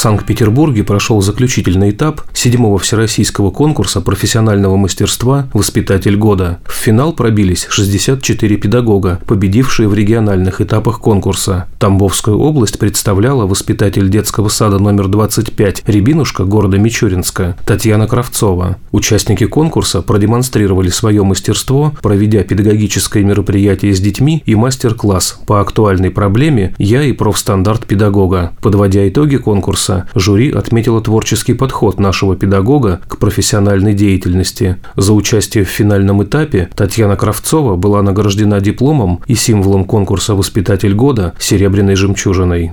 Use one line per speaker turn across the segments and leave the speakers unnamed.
Санкт-Петербурге прошел заключительный этап седьмого всероссийского конкурса профессионального мастерства «Воспитатель года». В финал пробились 64 педагога, победившие в региональных этапах конкурса. Тамбовскую область представляла воспитатель детского сада номер 25 «Рябинушка» города Мичуринска Татьяна Кравцова. Участники конкурса продемонстрировали свое мастерство, проведя педагогическое мероприятие с детьми и мастер-класс по актуальной проблеме «Я и профстандарт педагога». Подводя итоги конкурса, конкурса жюри отметило творческий подход нашего педагога к профессиональной деятельности. За участие в финальном этапе Татьяна Кравцова была награждена дипломом и символом конкурса «Воспитатель года» серебряной жемчужиной.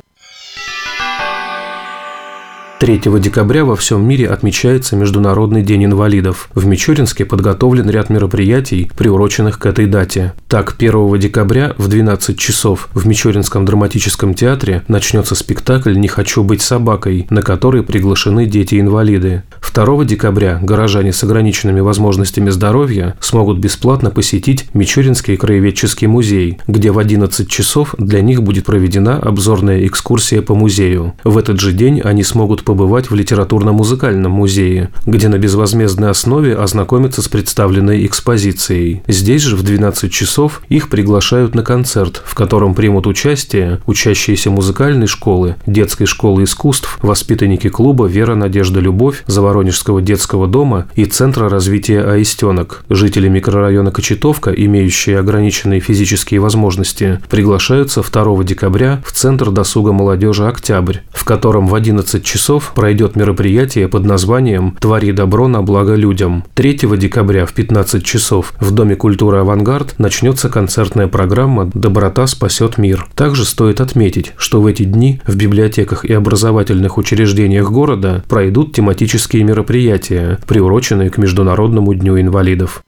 3 декабря во всем мире отмечается Международный день инвалидов. В Мичуринске подготовлен ряд мероприятий, приуроченных к этой дате. Так, 1 декабря в 12 часов в Мичуринском драматическом театре начнется спектакль «Не хочу быть собакой», на который приглашены дети-инвалиды. 2 декабря горожане с ограниченными возможностями здоровья смогут бесплатно посетить Мичуринский краеведческий музей, где в 11 часов для них будет проведена обзорная экскурсия по музею. В этот же день они смогут побывать в литературно-музыкальном музее, где на безвозмездной основе ознакомиться с представленной экспозицией. Здесь же в 12 часов их приглашают на концерт, в котором примут участие учащиеся музыкальной школы, детской школы искусств, воспитанники клуба «Вера, Надежда, Любовь», Заворонежского детского дома и Центра развития Аистенок. Жители микрорайона Кочетовка, имеющие ограниченные физические возможности, приглашаются 2 декабря в Центр досуга молодежи «Октябрь», в котором в 11 часов часов пройдет мероприятие под названием «Твори добро на благо людям». 3 декабря в 15 часов в Доме культуры «Авангард» начнется концертная программа «Доброта спасет мир». Также стоит отметить, что в эти дни в библиотеках и образовательных учреждениях города пройдут тематические мероприятия, приуроченные к Международному дню инвалидов.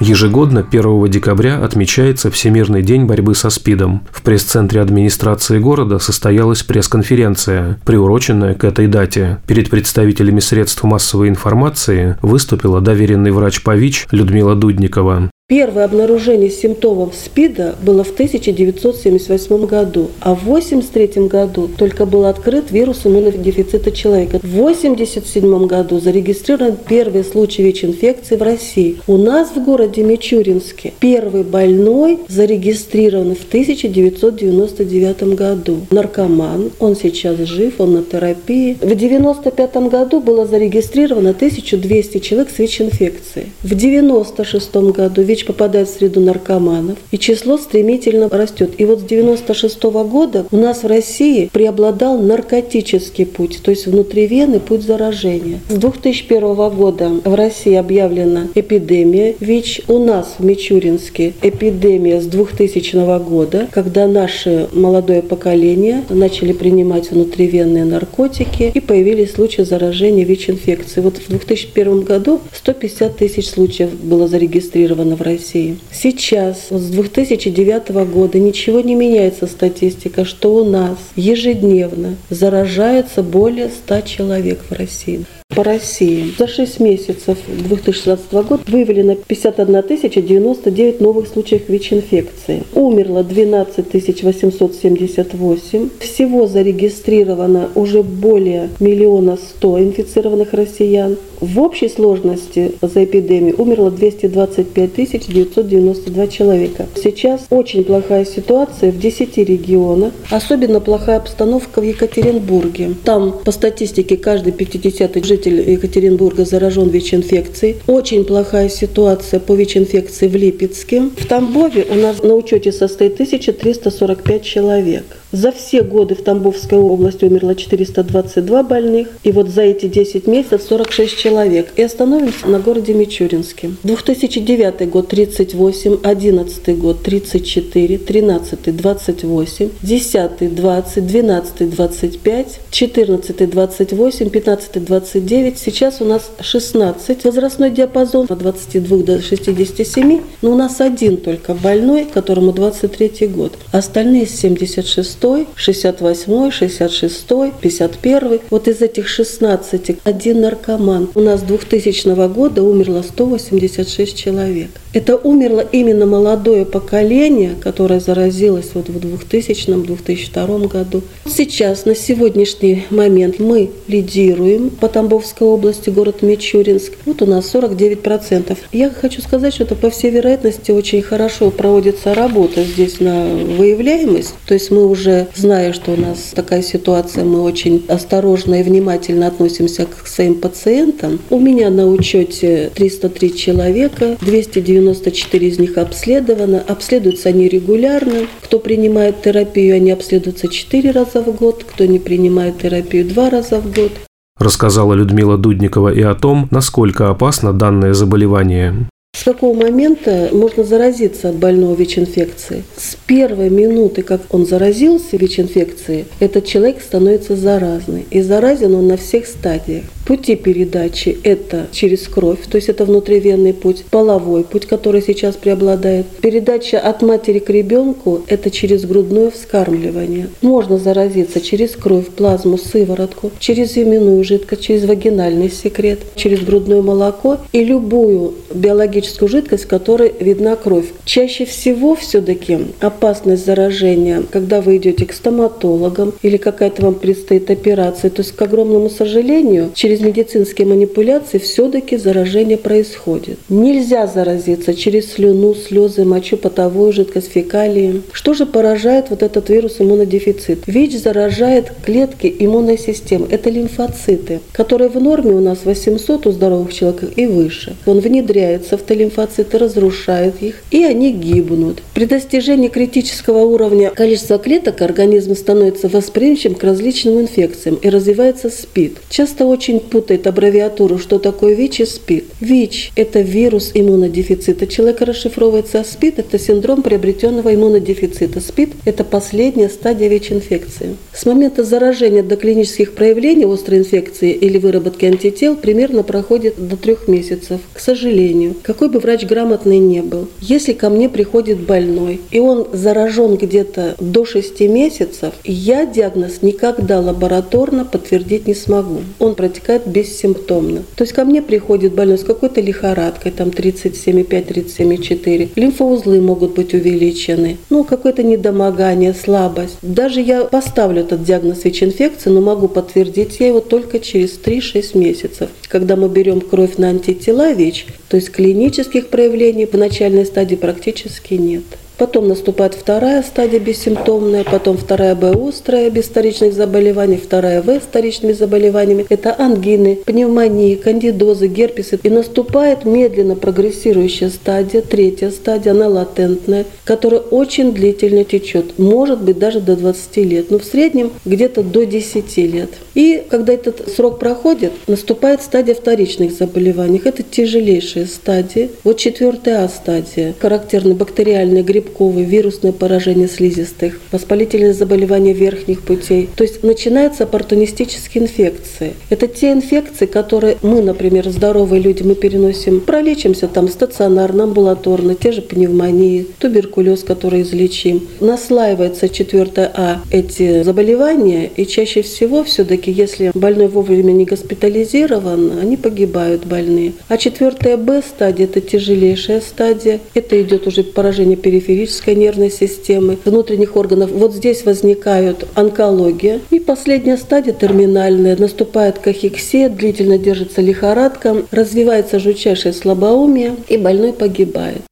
Ежегодно 1 декабря отмечается Всемирный день борьбы со СПИДом. В пресс-центре администрации города состоялась пресс-конференция, приуроченная к этой дате. Перед представителями средств массовой информации выступила доверенный врач по ВИЧ Людмила Дудникова.
Первое обнаружение симптомов СПИДа было в 1978 году, а в 1983 году только был открыт вирус иммунодефицита человека. В 1987 году зарегистрирован первый случай ВИЧ-инфекции в России. У нас в городе Мичуринске первый больной зарегистрирован в 1999 году. Наркоман, он сейчас жив, он на терапии. В 1995 году было зарегистрировано 1200 человек с ВИЧ-инфекцией. В 1996 году ВИЧ ВИЧ попадает в среду наркоманов, и число стремительно растет. И вот с 96 года у нас в России преобладал наркотический путь, то есть внутривенный путь заражения. С 2001 года в России объявлена эпидемия ВИЧ. У нас в Мичуринске эпидемия с 2000 года, когда наше молодое поколение начали принимать внутривенные наркотики и появились случаи заражения ВИЧ-инфекцией. Вот в 2001 году 150 тысяч случаев было зарегистрировано в России. России. Сейчас, с 2009 года, ничего не меняется статистика, что у нас ежедневно заражается более 100 человек в России по России. За 6 месяцев 2016 года выявлено 51 099 новых случаев ВИЧ-инфекции. Умерло 12 878. Всего зарегистрировано уже более миллиона сто инфицированных россиян. В общей сложности за эпидемию умерло 225 992 человека. Сейчас очень плохая ситуация в 10 регионах. Особенно плохая обстановка в Екатеринбурге. Там по статистике каждый 50 житель житель Екатеринбурга заражен ВИЧ-инфекцией. Очень плохая ситуация по ВИЧ-инфекции в Липецке. В Тамбове у нас на учете состоит 1345 человек. За все годы в Тамбовской области умерло 422 больных. И вот за эти 10 месяцев 46 человек. И остановимся на городе Мичуринске. 2009 год 38, 11 год 34, 13 28, 10 20, 12 25, 14 28, 15 29. Сейчас у нас 16. Возрастной диапазон от 22 до 67. Но у нас один только больной, которому 23 год. Остальные 76 68 66 51 Вот из этих 16 один наркоман. У нас с 2000 года умерло 186 человек. Это умерло именно молодое поколение, которое заразилось вот в 2000-2002 году. Сейчас, на сегодняшний момент, мы лидируем по Тамбовской области, город Мичуринск. Вот у нас 49%. Я хочу сказать, что это, по всей вероятности, очень хорошо проводится работа здесь на выявляемость. То есть мы уже, зная, что у нас такая ситуация, мы очень осторожно и внимательно относимся к своим пациентам. У меня на учете 303 человека, 294 из них обследованы. Обследуются они регулярно. Кто принимает терапию, они обследуются 4 раза в год. Кто не принимает терапию, 2 раза в год.
Рассказала Людмила Дудникова и о том, насколько опасно данное заболевание.
С какого момента можно заразиться от больного ВИЧ-инфекции? С первой минуты, как он заразился ВИЧ-инфекцией, этот человек становится заразный. И заразен он на всех стадиях. Пути передачи – это через кровь, то есть это внутривенный путь, половой путь, который сейчас преобладает. Передача от матери к ребенку – это через грудное вскармливание. Можно заразиться через кровь, плазму, сыворотку, через именную жидкость, через вагинальный секрет, через грудное молоко и любую биологическую жидкость, в которой видна кровь. Чаще всего все-таки опасность заражения, когда вы идете к стоматологам или какая-то вам предстоит операция, то есть, к огромному сожалению, через медицинские манипуляции все-таки заражение происходит. Нельзя заразиться через слюну, слезы, мочу, потовую жидкость, фекалии. Что же поражает вот этот вирус иммунодефицит? ВИЧ заражает клетки иммунной системы. Это лимфоциты, которые в норме у нас 800 у здоровых человек и выше. Он внедряется в те лимфоциты, разрушает их, и они гибнут. При достижении критического уровня количества клеток организм становится восприимчивым к различным инфекциям и развивается СПИД. Часто очень путает аббревиатуру, что такое ВИЧ и СПИД. ВИЧ – это вирус иммунодефицита человека расшифровывается, СПИД – это синдром приобретенного иммунодефицита. СПИД – это последняя стадия ВИЧ-инфекции. С момента заражения до клинических проявлений острой инфекции или выработки антител примерно проходит до трех месяцев. К сожалению, какой бы врач грамотный не был, если ко мне приходит больной, и он заражен где-то до 6 месяцев, я диагноз никогда лабораторно подтвердить не смогу. Он протекает бессимптомно. То есть ко мне приходит больной с какой-то лихорадкой, там 37,5-37,4. Лимфоузлы могут быть увеличены. Ну, какое-то недомогание, слабость. Даже я поставлю этот диагноз ВИЧ-инфекции, но могу подтвердить я его только через 3-6 месяцев. Когда мы берем кровь на антитела ВИЧ, то есть клинических проявлений в начальной стадии практически нет. Потом наступает вторая стадия бессимптомная, потом вторая Б острая без вторичных заболеваний, вторая В с вторичными заболеваниями. Это ангины, пневмонии, кандидозы, герпесы. И наступает медленно прогрессирующая стадия, третья стадия, она латентная, которая очень длительно течет. Может быть даже до 20 лет, но в среднем где-то до 10 лет. И когда этот срок проходит, наступает стадия вторичных заболеваний. Это тяжелейшие стадии. Вот четвертая А стадия, характерный бактериальный гриб грибковый, вирусное поражение слизистых, воспалительные заболевания верхних путей. То есть начинаются оппортунистические инфекции. Это те инфекции, которые мы, например, здоровые люди, мы переносим, пролечимся там стационарно, амбулаторно, те же пневмонии, туберкулез, который излечим. Наслаивается 4 А эти заболевания, и чаще всего все-таки, если больной вовремя не госпитализирован, они погибают больные. А 4 Б стадия – это тяжелейшая стадия, это идет уже поражение периферии периферической нервной системы, внутренних органов. Вот здесь возникают онкология. И последняя стадия терминальная. Наступает кахексия, длительно держится лихорадка, развивается жутчайшее слабоумие, и больной погибает.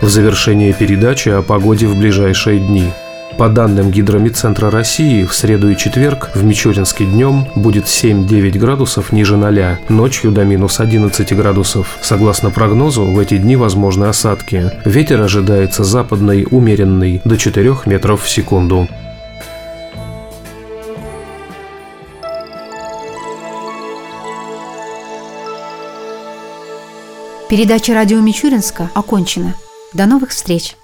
В завершение передачи о погоде в ближайшие дни. По данным Гидромедцентра России, в среду и четверг в Мичуринске днем будет 7-9 градусов ниже 0, ночью до минус 11 градусов. Согласно прогнозу, в эти дни возможны осадки. Ветер ожидается западный, умеренный, до 4 метров в секунду.
Передача радио Мичуринска окончена. До новых встреч!